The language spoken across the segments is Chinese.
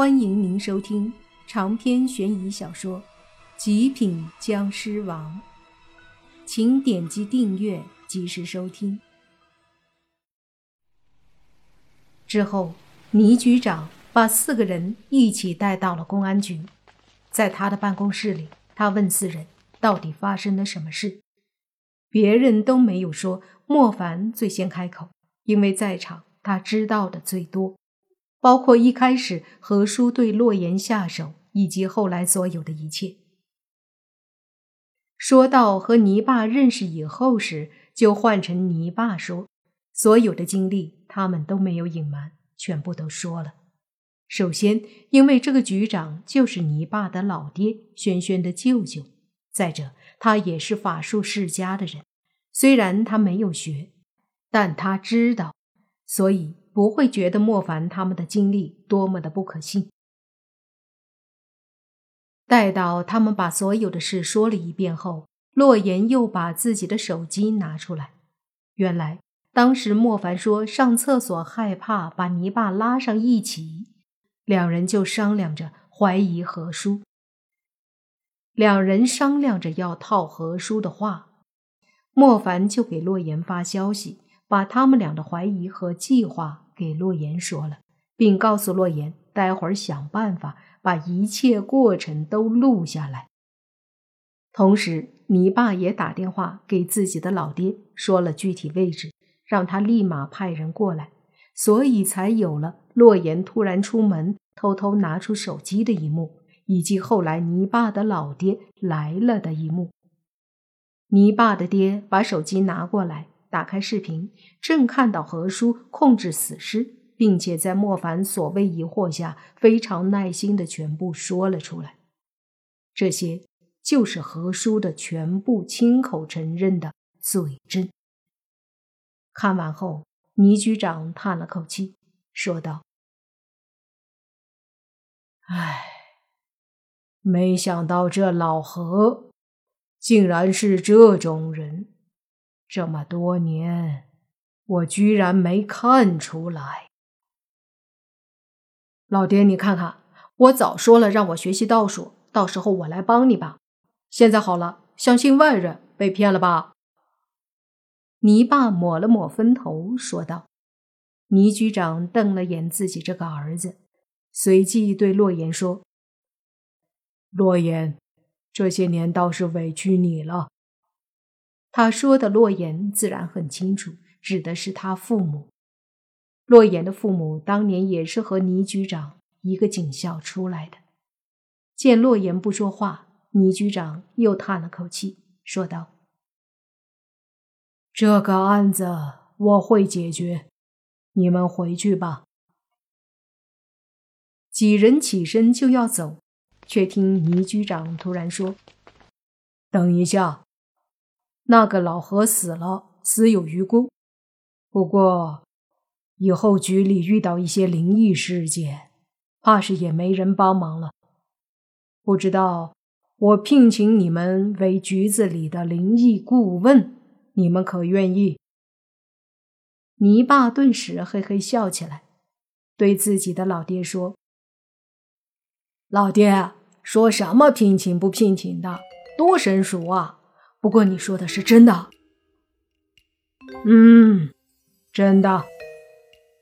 欢迎您收听长篇悬疑小说《极品僵尸王》，请点击订阅，及时收听。之后，倪局长把四个人一起带到了公安局，在他的办公室里，他问四人到底发生了什么事。别人都没有说，莫凡最先开口，因为在场他知道的最多。包括一开始何叔对洛言下手，以及后来所有的一切。说到和泥巴认识以后时，就换成泥巴说，所有的经历他们都没有隐瞒，全部都说了。首先，因为这个局长就是泥巴的老爹，轩轩的舅舅；再者，他也是法术世家的人，虽然他没有学，但他知道，所以。不会觉得莫凡他们的经历多么的不可信。待到他们把所有的事说了一遍后，洛言又把自己的手机拿出来。原来当时莫凡说上厕所害怕把泥巴拉上一起，两人就商量着怀疑何叔。两人商量着要套何叔的话，莫凡就给洛言发消息。把他们俩的怀疑和计划给洛言说了，并告诉洛言，待会儿想办法把一切过程都录下来。同时，泥爸也打电话给自己的老爹，说了具体位置，让他立马派人过来。所以才有了洛言突然出门，偷偷拿出手机的一幕，以及后来泥爸的老爹来了的一幕。泥爸的爹把手机拿过来。打开视频，正看到何叔控制死尸，并且在莫凡所谓疑惑下，非常耐心的全部说了出来。这些就是何叔的全部亲口承认的罪证。看完后，倪局长叹了口气，说道：“唉，没想到这老何竟然是这种人。”这么多年，我居然没看出来。老爹，你看看，我早说了让我学习道术，到时候我来帮你吧。现在好了，相信外人，被骗了吧？泥爸抹了抹分头，说道。倪局长瞪了眼自己这个儿子，随即对洛言说：“洛言，这些年倒是委屈你了。”他说的洛言自然很清楚，指的是他父母。洛言的父母当年也是和倪局长一个警校出来的。见洛言不说话，倪局长又叹了口气，说道：“这个案子我会解决，你们回去吧。”几人起身就要走，却听倪局长突然说：“等一下。”那个老何死了，死有余辜。不过，以后局里遇到一些灵异事件，怕是也没人帮忙了。不知道我聘请你们为局子里的灵异顾问，你们可愿意？泥爸顿时嘿嘿笑起来，对自己的老爹说：“老爹，说什么聘请不聘请的，多生疏啊！”不过你说的是真的，嗯，真的。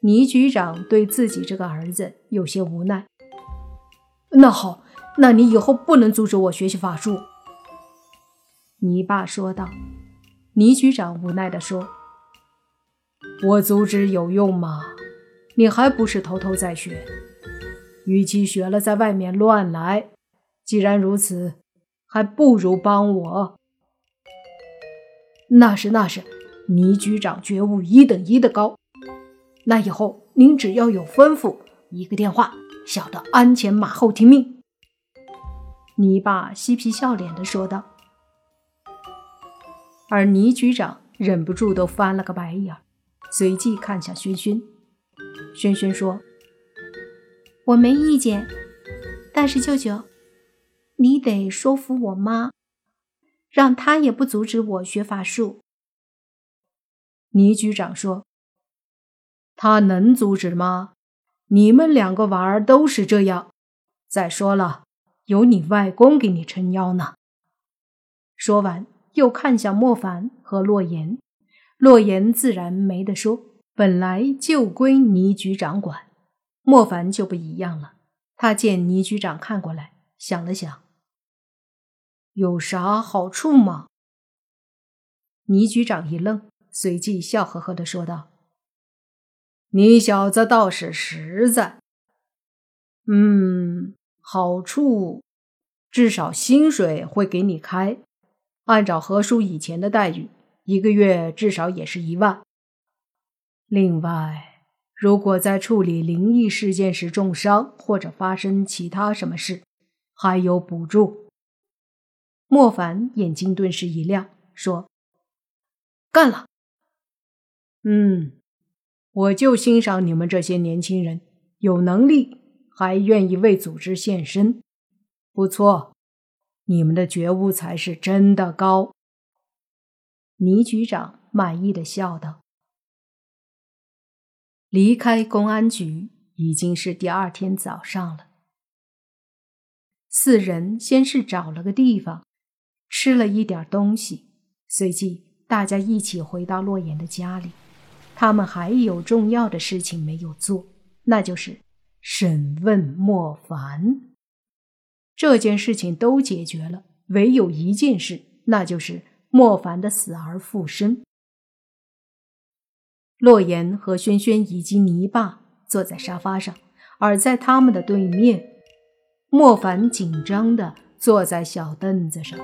倪局长对自己这个儿子有些无奈。那好，那你以后不能阻止我学习法术。”倪爸说道。倪局长无奈地说：“我阻止有用吗？你还不是偷偷在学？与其学了在外面乱来，既然如此，还不如帮我。”那是那是，倪局长觉悟一等一的高。那以后您只要有吩咐，一个电话，小的鞍前马后听命。倪爸嬉皮笑脸的说道。而倪局长忍不住都翻了个白眼，随即看向轩轩。轩轩说：“我没意见，但是舅舅，你得说服我妈。”让他也不阻止我学法术。倪局长说：“他能阻止吗？你们两个娃儿都是这样。再说了，有你外公给你撑腰呢。”说完，又看向莫凡和洛言。洛言自然没得说，本来就归倪局长管。莫凡就不一样了，他见倪局长看过来，想了想，有啥好处吗？倪局长一愣，随即笑呵呵的说道：“你小子倒是实在。嗯，好处，至少薪水会给你开，按照何叔以前的待遇，一个月至少也是一万。另外，如果在处理灵异事件时重伤或者发生其他什么事，还有补助。”莫凡眼睛顿时一亮，说。干了，嗯，我就欣赏你们这些年轻人，有能力还愿意为组织献身，不错，你们的觉悟才是真的高。倪局长满意的笑道。离开公安局已经是第二天早上了，四人先是找了个地方，吃了一点东西，随即。大家一起回到洛言的家里，他们还有重要的事情没有做，那就是审问莫凡。这件事情都解决了，唯有一件事，那就是莫凡的死而复生。洛言和轩轩以及泥巴坐在沙发上，而在他们的对面，莫凡紧张的坐在小凳子上。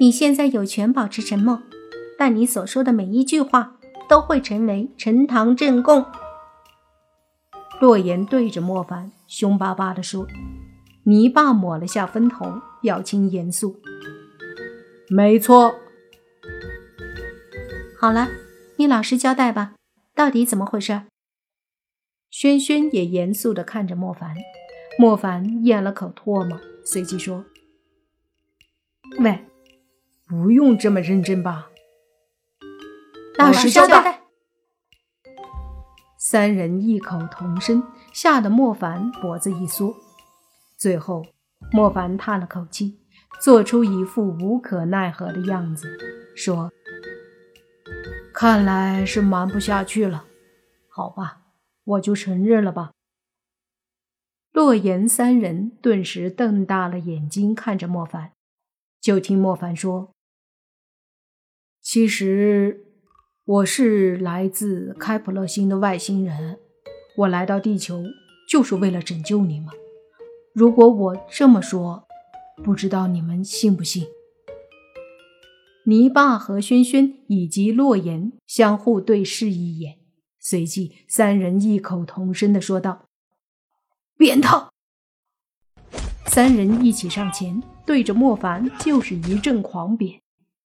你现在有权保持沉默，但你所说的每一句话都会成为呈堂证供。洛言对着莫凡凶巴巴地说：“泥巴抹了下分头，表情严肃。没错。好了，你老实交代吧，到底怎么回事？”轩轩也严肃地看着莫凡，莫凡咽了口唾沫，随即说：“喂。”不用这么认真吧，老实交代。三人异口同声，吓得莫凡脖子一缩。最后，莫凡叹了口气，做出一副无可奈何的样子，说：“看来是瞒不下去了，好吧，我就承认了吧。”洛言三人顿时瞪大了眼睛看着莫凡，就听莫凡说。其实我是来自开普勒星的外星人，我来到地球就是为了拯救你们。如果我这么说，不知道你们信不信？泥巴和轩轩以及洛言相互对视一眼，随即三人异口同声的说道：“扁他！”三人一起上前，对着莫凡就是一阵狂扁。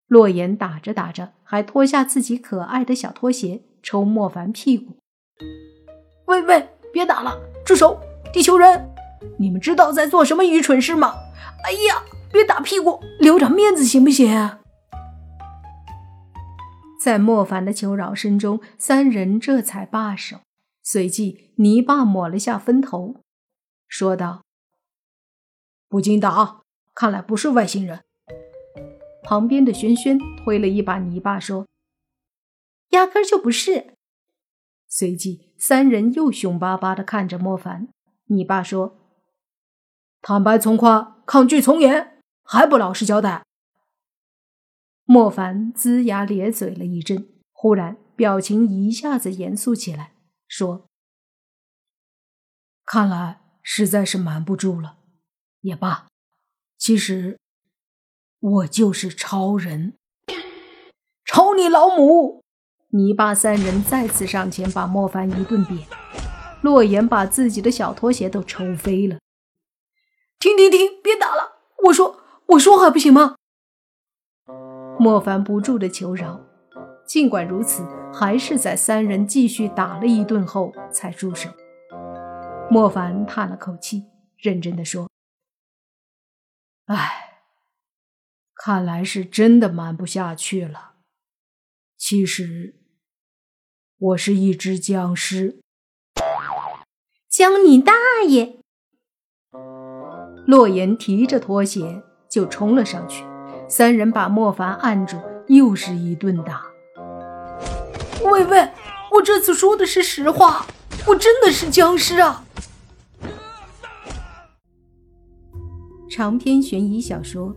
洛言打着打着，还脱下自己可爱的小拖鞋抽莫凡屁股。喂喂，别打了，住手！地球人，你们知道在做什么愚蠢事吗？哎呀，别打屁股，留点面子行不行？在莫凡的求饶声中，三人这才罢手。随即，泥巴抹了下分头，说道：“不禁打，看来不是外星人。”旁边的轩轩推了一把泥巴，说：“压根就不是。”随即，三人又凶巴巴地看着莫凡。你爸说：“坦白从宽，抗拒从严，还不老实交代？”莫凡龇牙咧嘴了一阵，忽然表情一下子严肃起来，说：“看来实在是瞒不住了。也罢，其实……”我就是超人，超你老母！泥巴三人再次上前把莫凡一顿扁，洛言把自己的小拖鞋都抽飞了。停停停，别打了！我说，我说还不行吗？莫凡不住的求饶，尽管如此，还是在三人继续打了一顿后才住手。莫凡叹了口气，认真的说：“唉。”看来是真的瞒不下去了。其实，我是一只僵尸，僵你大爷！洛言提着拖鞋就冲了上去，三人把莫凡按住，又是一顿打。喂喂，我这次说的是实话，我真的是僵尸啊！长篇悬疑小说《